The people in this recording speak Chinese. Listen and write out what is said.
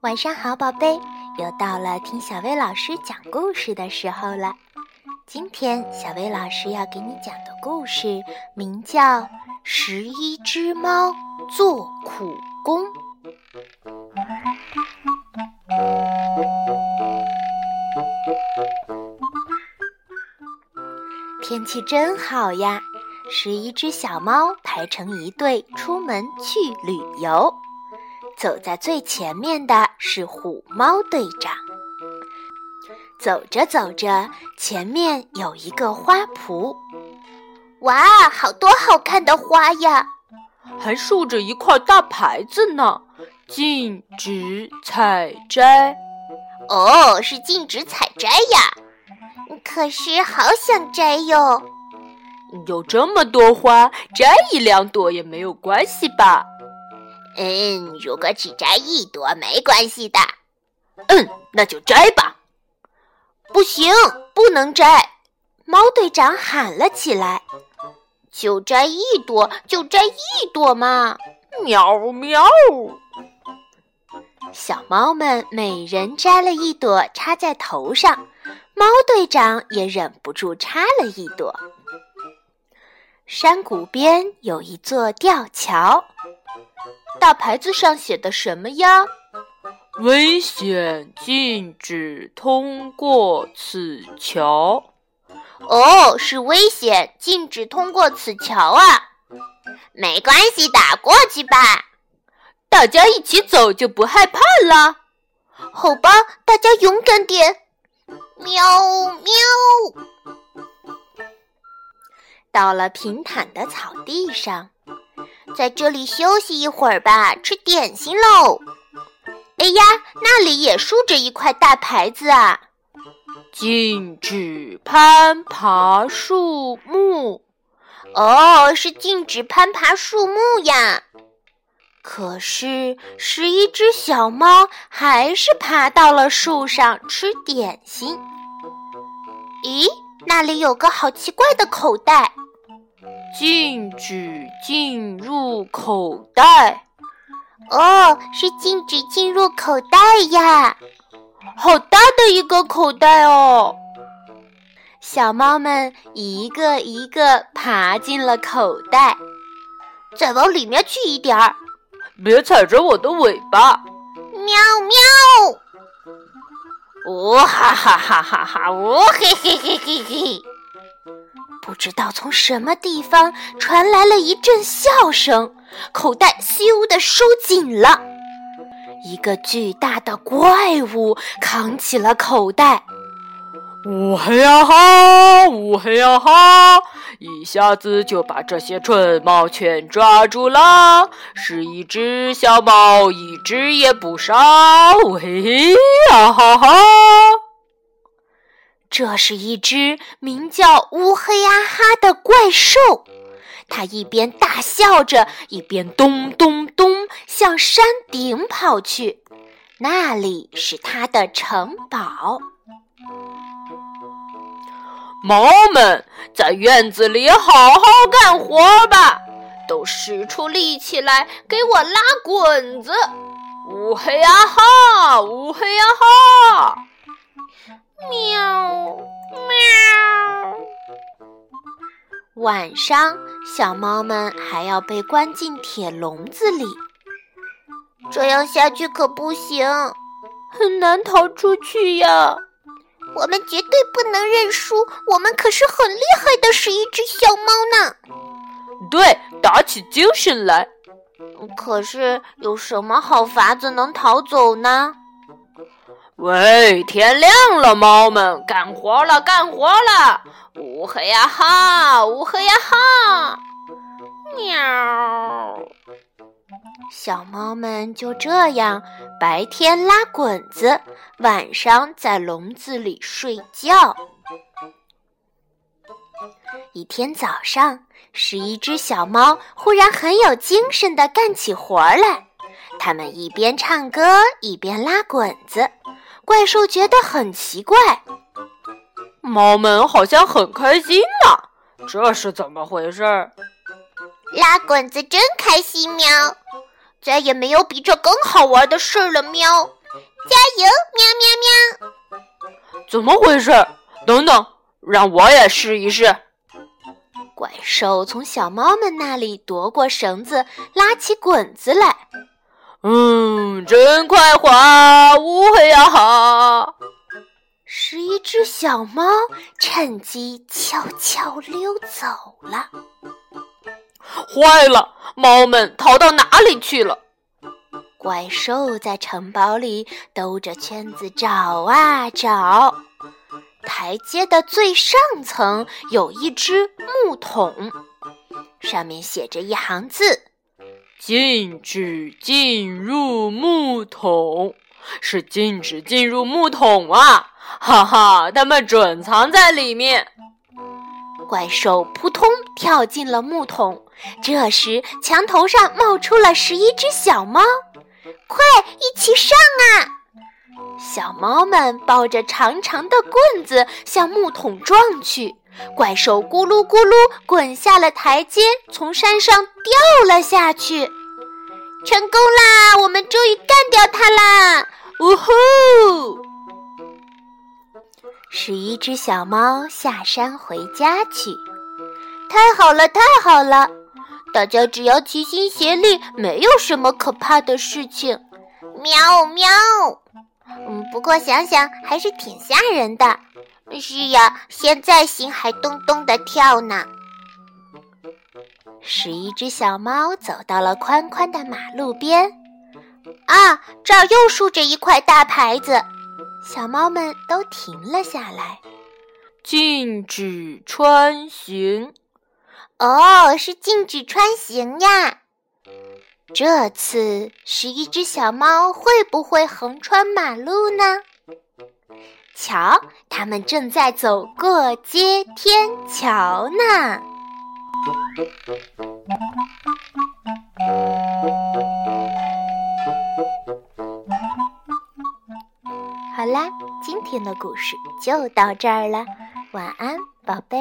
晚上好，宝贝，又到了听小薇老师讲故事的时候了。今天小薇老师要给你讲的故事名叫《十一只猫做苦工》。天气真好呀！十一只小猫排成一队出门去旅游。走在最前面的是虎猫队长。走着走着，前面有一个花圃，哇，好多好看的花呀！还竖着一块大牌子呢，禁止采摘。哦，是禁止采摘呀！可是好想摘哟。有这么多花，摘一两朵也没有关系吧？嗯，如果只摘一朵没关系的。嗯，那就摘吧。不行，不能摘！猫队长喊了起来：“就摘一朵，就摘一朵嘛！”喵喵。小猫们每人摘了一朵，插在头上。猫队长也忍不住插了一朵。山谷边有一座吊桥。大牌子上写的什么呀？危险，禁止通过此桥。哦，是危险，禁止通过此桥啊！没关系的，过去吧。大家一起走就不害怕了。好吧，大家勇敢点。喵喵。到了平坦的草地上。在这里休息一会儿吧，吃点心喽。哎呀，那里也竖着一块大牌子啊，禁止攀爬树木。哦，是禁止攀爬树木呀。可是十一只小猫还是爬到了树上吃点心。咦，那里有个好奇怪的口袋。禁止进入口袋。哦，是禁止进入口袋呀！好大的一个口袋哦！小猫们一个一个爬进了口袋，再往里面去一点儿，别踩着我的尾巴！喵喵！呜哈哈哈哈哈！呜嘿嘿嘿嘿嘿！不知道从什么地方传来了一阵笑声，口袋咻的收紧了。一个巨大的怪物扛起了口袋，呜嘿呀哈，呜嘿呀哈，一下子就把这些蠢猫全抓住了。是一只小猫，一只也不少。嘿嘿呀哈哈。这是一只名叫乌黑呀哈的怪兽，它一边大笑着，一边咚咚咚向山顶跑去，那里是它的城堡。猫们在院子里好好干活吧，都使出力气来给我拉滚子！乌黑呀哈，乌黑呀哈。喵喵！晚上，小猫们还要被关进铁笼子里，这样下去可不行，很难逃出去呀！我们绝对不能认输，我们可是很厉害的十一只小猫呢。对，打起精神来。可是有什么好法子能逃走呢？喂，天亮了，猫们干活了，干活了！乌黑呀哈，乌黑呀哈，喵！小猫们就这样白天拉滚子，晚上在笼子里睡觉。一天早上，十一只小猫忽然很有精神地干起活来，它们一边唱歌，一边拉滚子。怪兽觉得很奇怪，猫们好像很开心呢，这是怎么回事？拉滚子真开心，喵！再也没有比这更好玩的事了，喵！加油，喵喵喵！怎么回事？等等，让我也试一试。怪兽从小猫们那里夺过绳子，拉起滚子来。嗯，真快活，乌黑呀哈！十一只小猫趁机悄悄溜走了。坏了，猫们逃到哪里去了？怪兽在城堡里兜着圈子找啊找。台阶的最上层有一只木桶，上面写着一行字：“禁止进入木桶。”是禁止进入木桶啊！哈哈，他们准藏在里面。怪兽扑通跳进了木桶。这时，墙头上冒出了十一只小猫，快一起上啊！小猫们抱着长长的棍子向木桶撞去，怪兽咕噜咕噜滚下了台阶，从山上掉了下去。成功啦！我们终于干掉它啦！呜呼！十一只小猫下山回家去。太好了，太好了！大家只要齐心协力，没有什么可怕的事情。喵喵。嗯，不过想想还是挺吓人的。是呀，现在心还咚咚的跳呢。十一只小猫走到了宽宽的马路边，啊，这儿又竖着一块大牌子，小猫们都停了下来。禁止穿行。哦，是禁止穿行呀。这次十一只小猫会不会横穿马路呢？瞧，它们正在走过街天桥呢。今天的故事就到这儿了，晚安，宝贝。